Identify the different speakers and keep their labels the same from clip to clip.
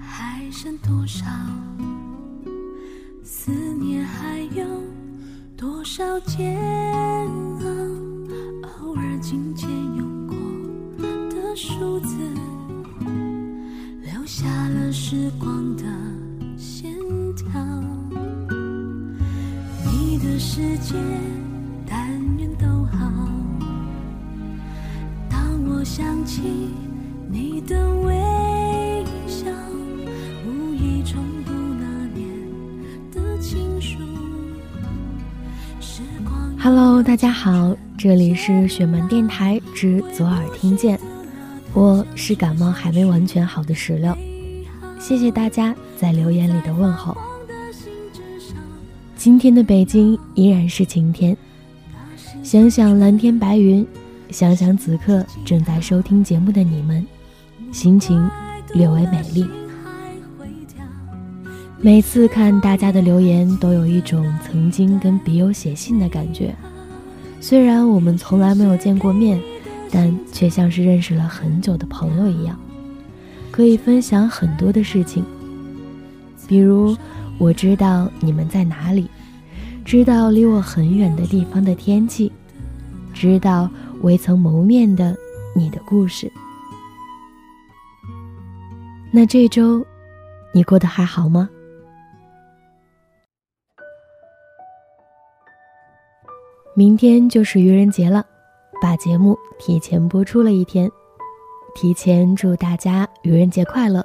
Speaker 1: 还剩多少？思念还有多少煎熬？偶尔紧牵用过的数字，留下了时光的线条。你的世界，但愿都好。当我想起你的微
Speaker 2: 大家好，这里是雪门电台之左耳听见，我是感冒还没完全好的石榴，谢谢大家在留言里的问候。今天的北京依然是晴天，想想蓝天白云，想想此刻正在收听节目的你们，心情略为美丽。每次看大家的留言，都有一种曾经跟笔友写信的感觉。虽然我们从来没有见过面，但却像是认识了很久的朋友一样，可以分享很多的事情。比如，我知道你们在哪里，知道离我很远的地方的天气，知道未曾谋面的你的故事。那这周，你过得还好吗？明天就是愚人节了，把节目提前播出了一天，提前祝大家愚人节快乐。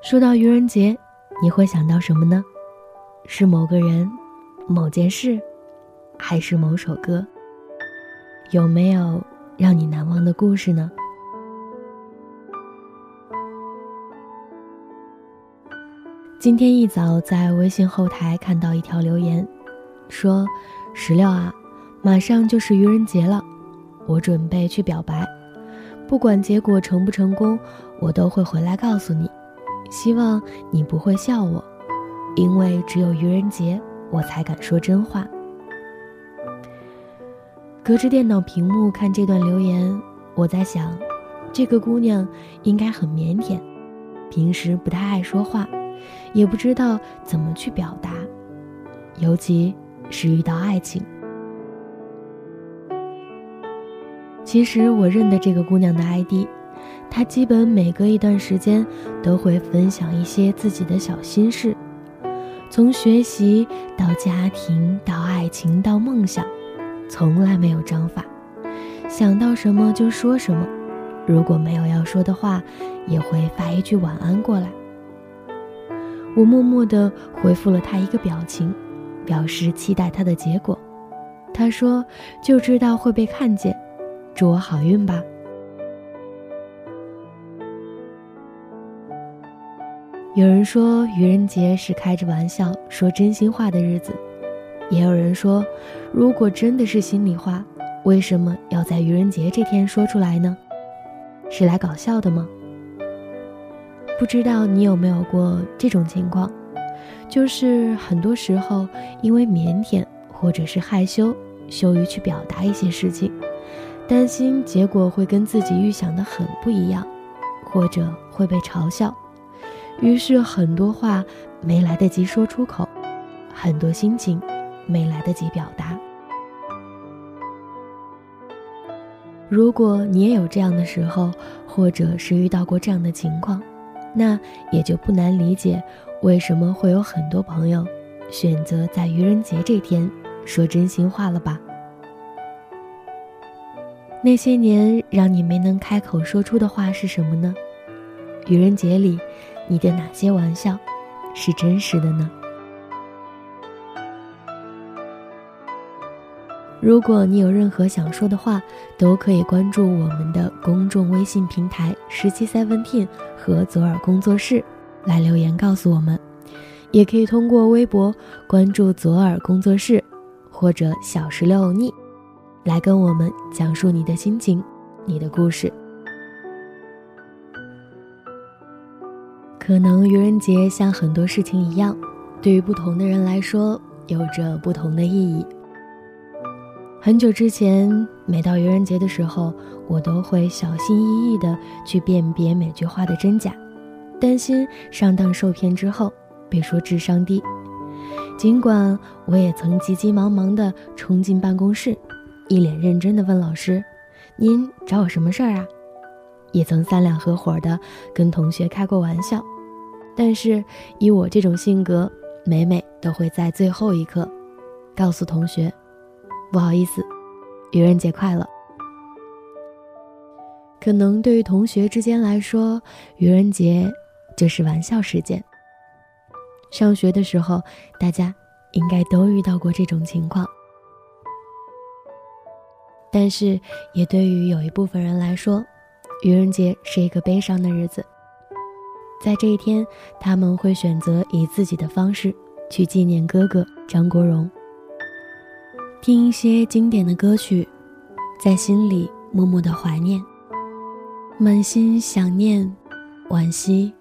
Speaker 2: 说到愚人节，你会想到什么呢？是某个人、某件事，还是某首歌？有没有让你难忘的故事呢？今天一早在微信后台看到一条留言，说：“石榴啊，马上就是愚人节了，我准备去表白，不管结果成不成功，我都会回来告诉你。希望你不会笑我，因为只有愚人节我才敢说真话。”隔着电脑屏幕看这段留言，我在想，这个姑娘应该很腼腆，平时不太爱说话。也不知道怎么去表达，尤其是遇到爱情。其实我认得这个姑娘的 ID，她基本每隔一段时间都会分享一些自己的小心事，从学习到家庭到爱情到梦想，从来没有章法，想到什么就说什么。如果没有要说的话，也会发一句晚安过来。我默默地回复了他一个表情，表示期待他的结果。他说：“就知道会被看见，祝我好运吧。”有人说愚人节是开着玩笑说真心话的日子，也有人说，如果真的是心里话，为什么要在愚人节这天说出来呢？是来搞笑的吗？不知道你有没有过这种情况，就是很多时候因为腼腆或者是害羞，羞于去表达一些事情，担心结果会跟自己预想的很不一样，或者会被嘲笑，于是很多话没来得及说出口，很多心情没来得及表达。如果你也有这样的时候，或者是遇到过这样的情况，那也就不难理解，为什么会有很多朋友选择在愚人节这天说真心话了吧？那些年让你没能开口说出的话是什么呢？愚人节里，你的哪些玩笑是真实的呢？如果你有任何想说的话，都可以关注我们的公众微信平台“十七 Seventeen” 和左耳工作室来留言告诉我们，也可以通过微博关注左耳工作室或者小石榴欧尼，来跟我们讲述你的心情、你的故事。可能愚人节像很多事情一样，对于不同的人来说有着不同的意义。很久之前，每到愚人节的时候，我都会小心翼翼地去辨别每句话的真假，担心上当受骗之后被说智商低。尽管我也曾急急忙忙地冲进办公室，一脸认真地问老师：“您找我什么事儿啊？”也曾三两合伙的跟同学开过玩笑，但是以我这种性格，每每都会在最后一刻告诉同学：“不好意思，愚人节快乐。”可能对于同学之间来说，愚人节就是玩笑时间。上学的时候，大家应该都遇到过这种情况，但是也对于有一部分人来说。愚人节是一个悲伤的日子，在这一天，他们会选择以自己的方式去纪念哥哥张国荣，听一些经典的歌曲，在心里默默的怀念，满心想念、惋惜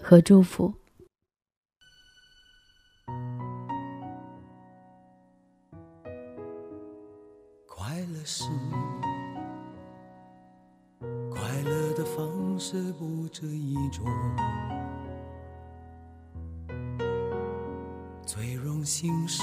Speaker 2: 和祝福。
Speaker 3: 快乐是。快乐的方式不止一种，最荣幸是，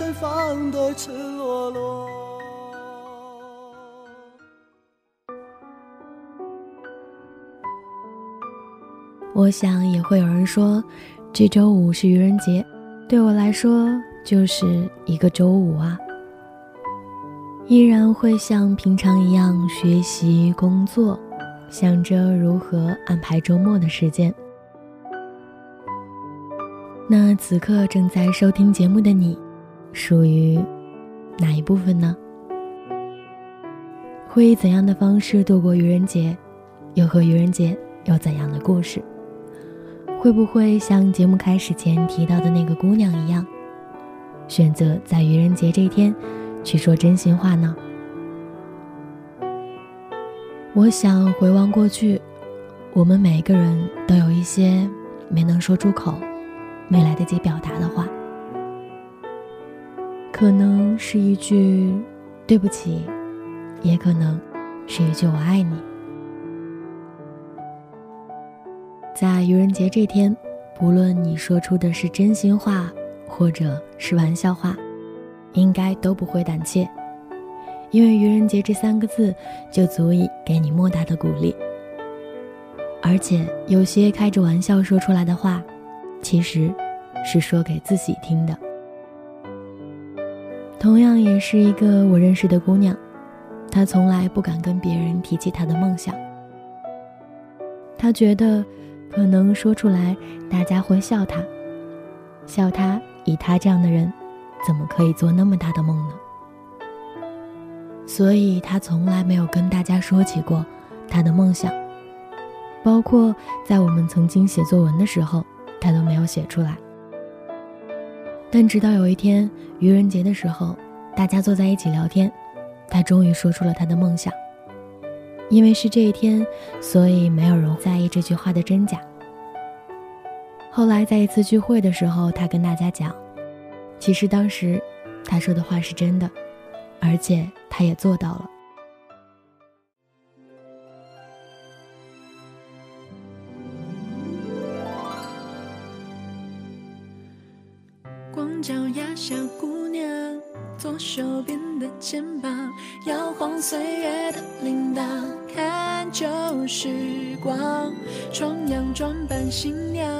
Speaker 3: 盛放的赤裸裸。
Speaker 2: 我想也会有人说，这周五是愚人节，对我来说就是一个周五啊。依然会像平常一样学习工作，想着如何安排周末的时间。那此刻正在收听节目的你，属于哪一部分呢？会以怎样的方式度过愚人节？又和愚人节有怎样的故事？会不会像节目开始前提到的那个姑娘一样，选择在愚人节这天？去说真心话呢？我想回望过去，我们每一个人都有一些没能说出口、没来得及表达的话，可能是一句“对不起”，也可能是一句“我爱你”。在愚人节这天，不论你说出的是真心话，或者是玩笑话。应该都不会胆怯，因为愚人节这三个字就足以给你莫大的鼓励。而且有些开着玩笑说出来的话，其实是说给自己听的。同样也是一个我认识的姑娘，她从来不敢跟别人提起她的梦想。她觉得，可能说出来大家会笑她，笑她以她这样的人。怎么可以做那么大的梦呢？所以他从来没有跟大家说起过他的梦想，包括在我们曾经写作文的时候，他都没有写出来。但直到有一天愚人节的时候，大家坐在一起聊天，他终于说出了他的梦想。因为是这一天，所以没有人在意这句话的真假。后来在一次聚会的时候，他跟大家讲。其实当时，他说的话是真的，而且他也做到了。
Speaker 1: 扮新娘，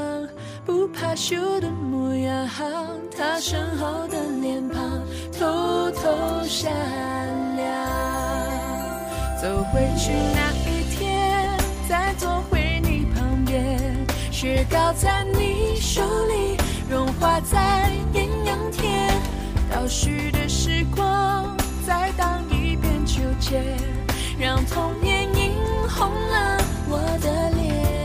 Speaker 1: 不怕羞的模样，她身后的脸庞偷偷闪亮。走回去那一天，再坐回你旁边，雪糕在你手里。融化在艳阳天，倒叙的时光再荡一遍秋千，让童年映红了我的脸，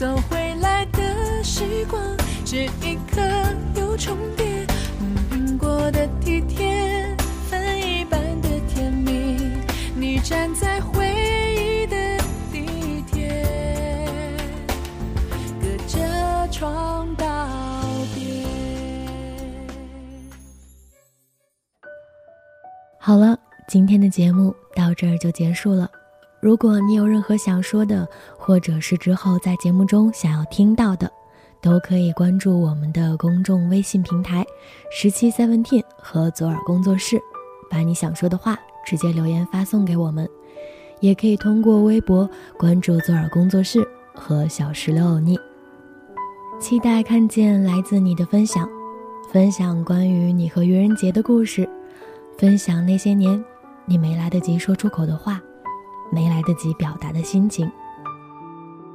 Speaker 1: 走回来的时光，这一刻又重叠。我经过的体贴，分一半的甜蜜。你站在回忆的地铁，隔着窗道别。
Speaker 2: 好了，今天的节目到这儿就结束了。如果你有任何想说的，或者是之后在节目中想要听到的，都可以关注我们的公众微信平台“十七 Seventeen” 和左耳工作室，把你想说的话直接留言发送给我们。也可以通过微博关注左耳工作室和小石榴欧尼。期待看见来自你的分享，分享关于你和愚人节的故事。分享那些年你没来得及说出口的话，没来得及表达的心情。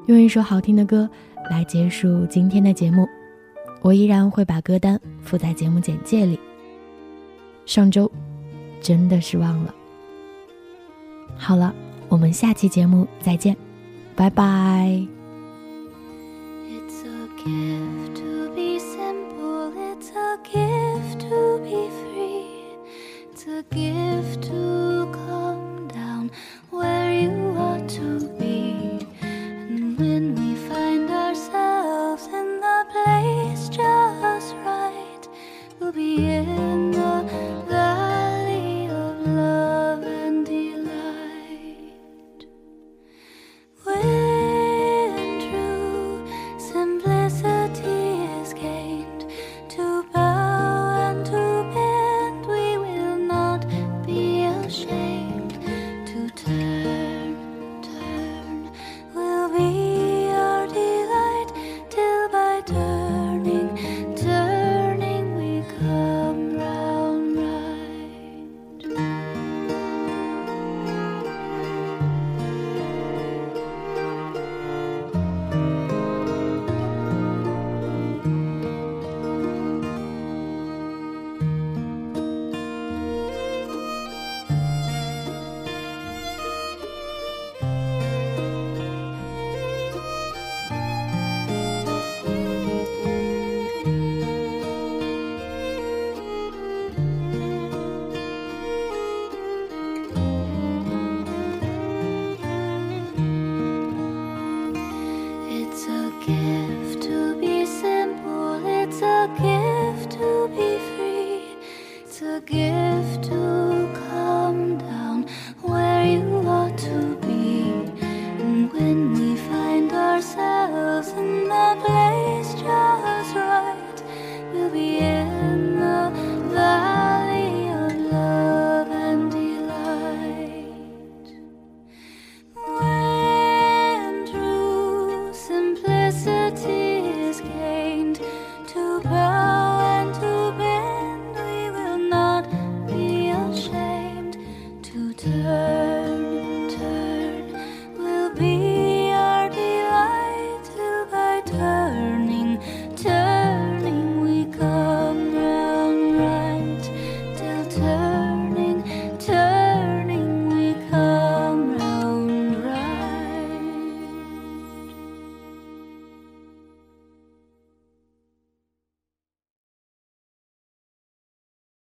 Speaker 2: 用一首好听的歌来结束今天的节目，我依然会把歌单附在节目简介里。上周真的是忘了。好了，我们下期节目再见，拜拜。
Speaker 1: a gift to